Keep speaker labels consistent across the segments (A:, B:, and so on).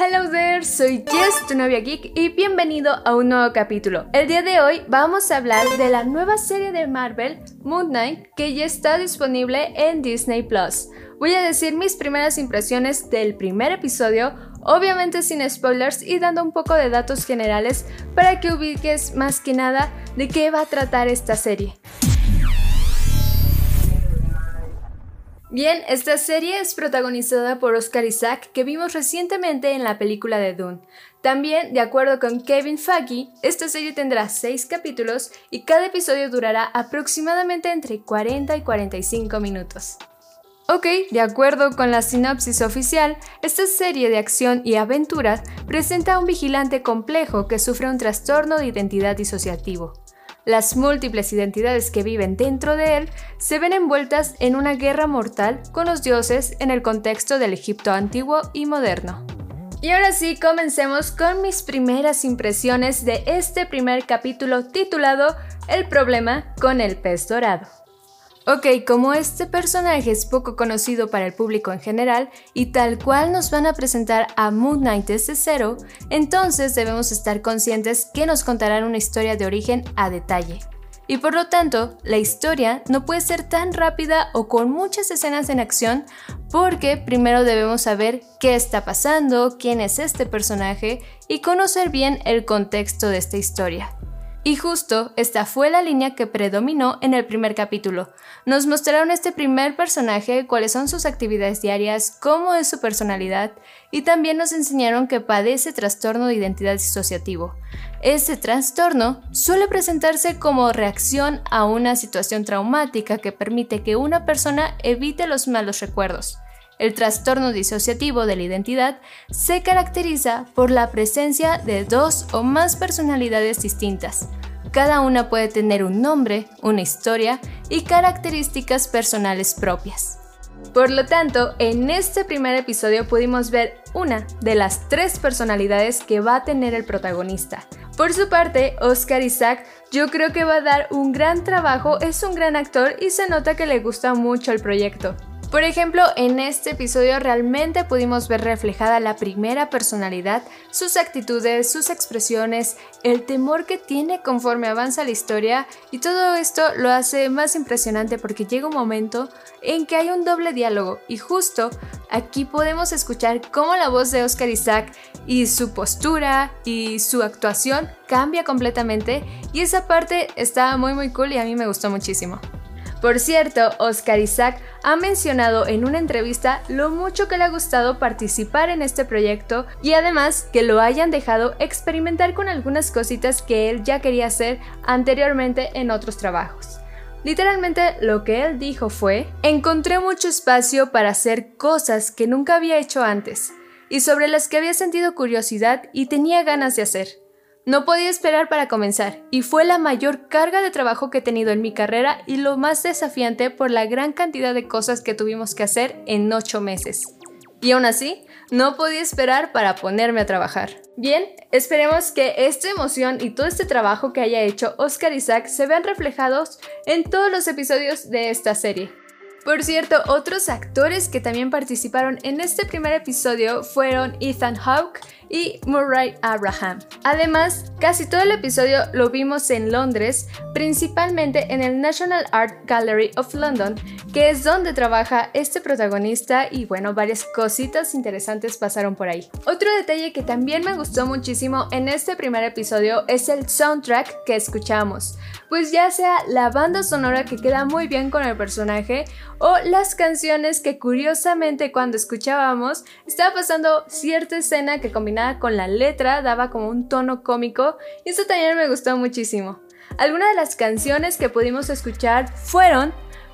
A: Hello there, soy Jess, tu novia geek, y bienvenido a un nuevo capítulo. El día de hoy vamos a hablar de la nueva serie de Marvel, Moon Knight, que ya está disponible en Disney Plus. Voy a decir mis primeras impresiones del primer episodio, obviamente sin spoilers y dando un poco de datos generales para que ubiques más que nada de qué va a tratar esta serie. Bien, esta serie es protagonizada por Oscar Isaac, que vimos recientemente en la película de Dune. También, de acuerdo con Kevin Feige, esta serie tendrá 6 capítulos y cada episodio durará aproximadamente entre 40 y 45 minutos. Ok, de acuerdo con la sinopsis oficial, esta serie de acción y aventuras presenta a un vigilante complejo que sufre un trastorno de identidad disociativo. Las múltiples identidades que viven dentro de él se ven envueltas en una guerra mortal con los dioses en el contexto del Egipto antiguo y moderno. Y ahora sí, comencemos con mis primeras impresiones de este primer capítulo titulado El problema con el pez dorado. Ok, como este personaje es poco conocido para el público en general y tal cual nos van a presentar a Moon Knight desde cero, entonces debemos estar conscientes que nos contarán una historia de origen a detalle. Y por lo tanto, la historia no puede ser tan rápida o con muchas escenas en acción porque primero debemos saber qué está pasando, quién es este personaje y conocer bien el contexto de esta historia. Y justo esta fue la línea que predominó en el primer capítulo. Nos mostraron este primer personaje, cuáles son sus actividades diarias, cómo es su personalidad y también nos enseñaron que padece trastorno de identidad disociativo. Este trastorno suele presentarse como reacción a una situación traumática que permite que una persona evite los malos recuerdos. El trastorno disociativo de la identidad se caracteriza por la presencia de dos o más personalidades distintas. Cada una puede tener un nombre, una historia y características personales propias. Por lo tanto, en este primer episodio pudimos ver una de las tres personalidades que va a tener el protagonista. Por su parte, Oscar Isaac yo creo que va a dar un gran trabajo, es un gran actor y se nota que le gusta mucho el proyecto. Por ejemplo, en este episodio realmente pudimos ver reflejada la primera personalidad, sus actitudes, sus expresiones, el temor que tiene conforme avanza la historia y todo esto lo hace más impresionante porque llega un momento en que hay un doble diálogo y justo aquí podemos escuchar cómo la voz de Oscar Isaac y su postura y su actuación cambia completamente y esa parte está muy muy cool y a mí me gustó muchísimo. Por cierto, Oscar Isaac ha mencionado en una entrevista lo mucho que le ha gustado participar en este proyecto y además que lo hayan dejado experimentar con algunas cositas que él ya quería hacer anteriormente en otros trabajos. Literalmente lo que él dijo fue, encontré mucho espacio para hacer cosas que nunca había hecho antes y sobre las que había sentido curiosidad y tenía ganas de hacer. No podía esperar para comenzar, y fue la mayor carga de trabajo que he tenido en mi carrera y lo más desafiante por la gran cantidad de cosas que tuvimos que hacer en ocho meses. Y aún así, no podía esperar para ponerme a trabajar. Bien, esperemos que esta emoción y todo este trabajo que haya hecho Oscar Isaac se vean reflejados en todos los episodios de esta serie. Por cierto, otros actores que también participaron en este primer episodio fueron Ethan Hawke y Murray Abraham. Además, casi todo el episodio lo vimos en Londres, principalmente en el National Art Gallery of London, que es donde trabaja este protagonista y bueno, varias cositas interesantes pasaron por ahí. Otro detalle que también me gustó muchísimo en este primer episodio es el soundtrack que escuchamos, pues ya sea la banda sonora que queda muy bien con el personaje o las canciones que curiosamente cuando escuchábamos estaba pasando cierta escena que combinada con la letra daba como un tono cómico y eso también me gustó muchísimo. Algunas de las canciones que pudimos escuchar fueron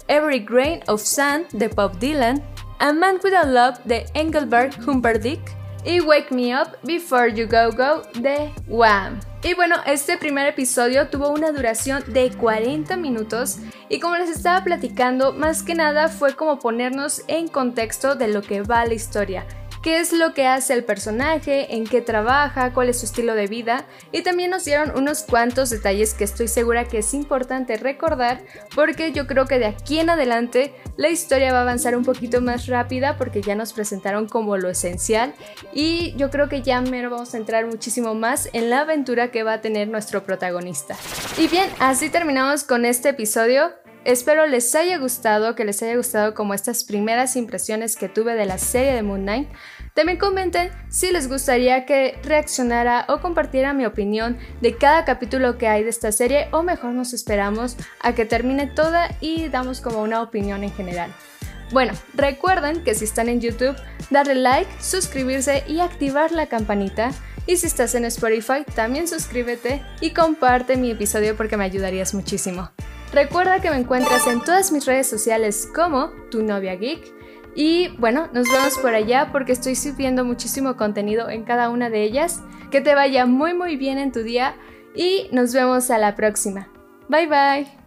A: Every Grain of Sand de Bob Dylan, A Man Without Love de Engelbert Humperdinck y Wake Me Up Before You Go Go de Wham. Y bueno, este primer episodio tuvo una duración de 40 minutos y como les estaba platicando, más que nada fue como ponernos en contexto de lo que va la historia qué es lo que hace el personaje, en qué trabaja, cuál es su estilo de vida y también nos dieron unos cuantos detalles que estoy segura que es importante recordar porque yo creo que de aquí en adelante la historia va a avanzar un poquito más rápida porque ya nos presentaron como lo esencial y yo creo que ya mero vamos a entrar muchísimo más en la aventura que va a tener nuestro protagonista. Y bien, así terminamos con este episodio. Espero les haya gustado, que les haya gustado como estas primeras impresiones que tuve de la serie de Moon Knight. También comenten si les gustaría que reaccionara o compartiera mi opinión de cada capítulo que hay de esta serie o mejor nos esperamos a que termine toda y damos como una opinión en general. Bueno, recuerden que si están en YouTube, darle like, suscribirse y activar la campanita. Y si estás en Spotify, también suscríbete y comparte mi episodio porque me ayudarías muchísimo. Recuerda que me encuentras en todas mis redes sociales como tu novia geek. Y bueno, nos vemos por allá porque estoy subiendo muchísimo contenido en cada una de ellas. Que te vaya muy muy bien en tu día y nos vemos a la próxima. Bye bye.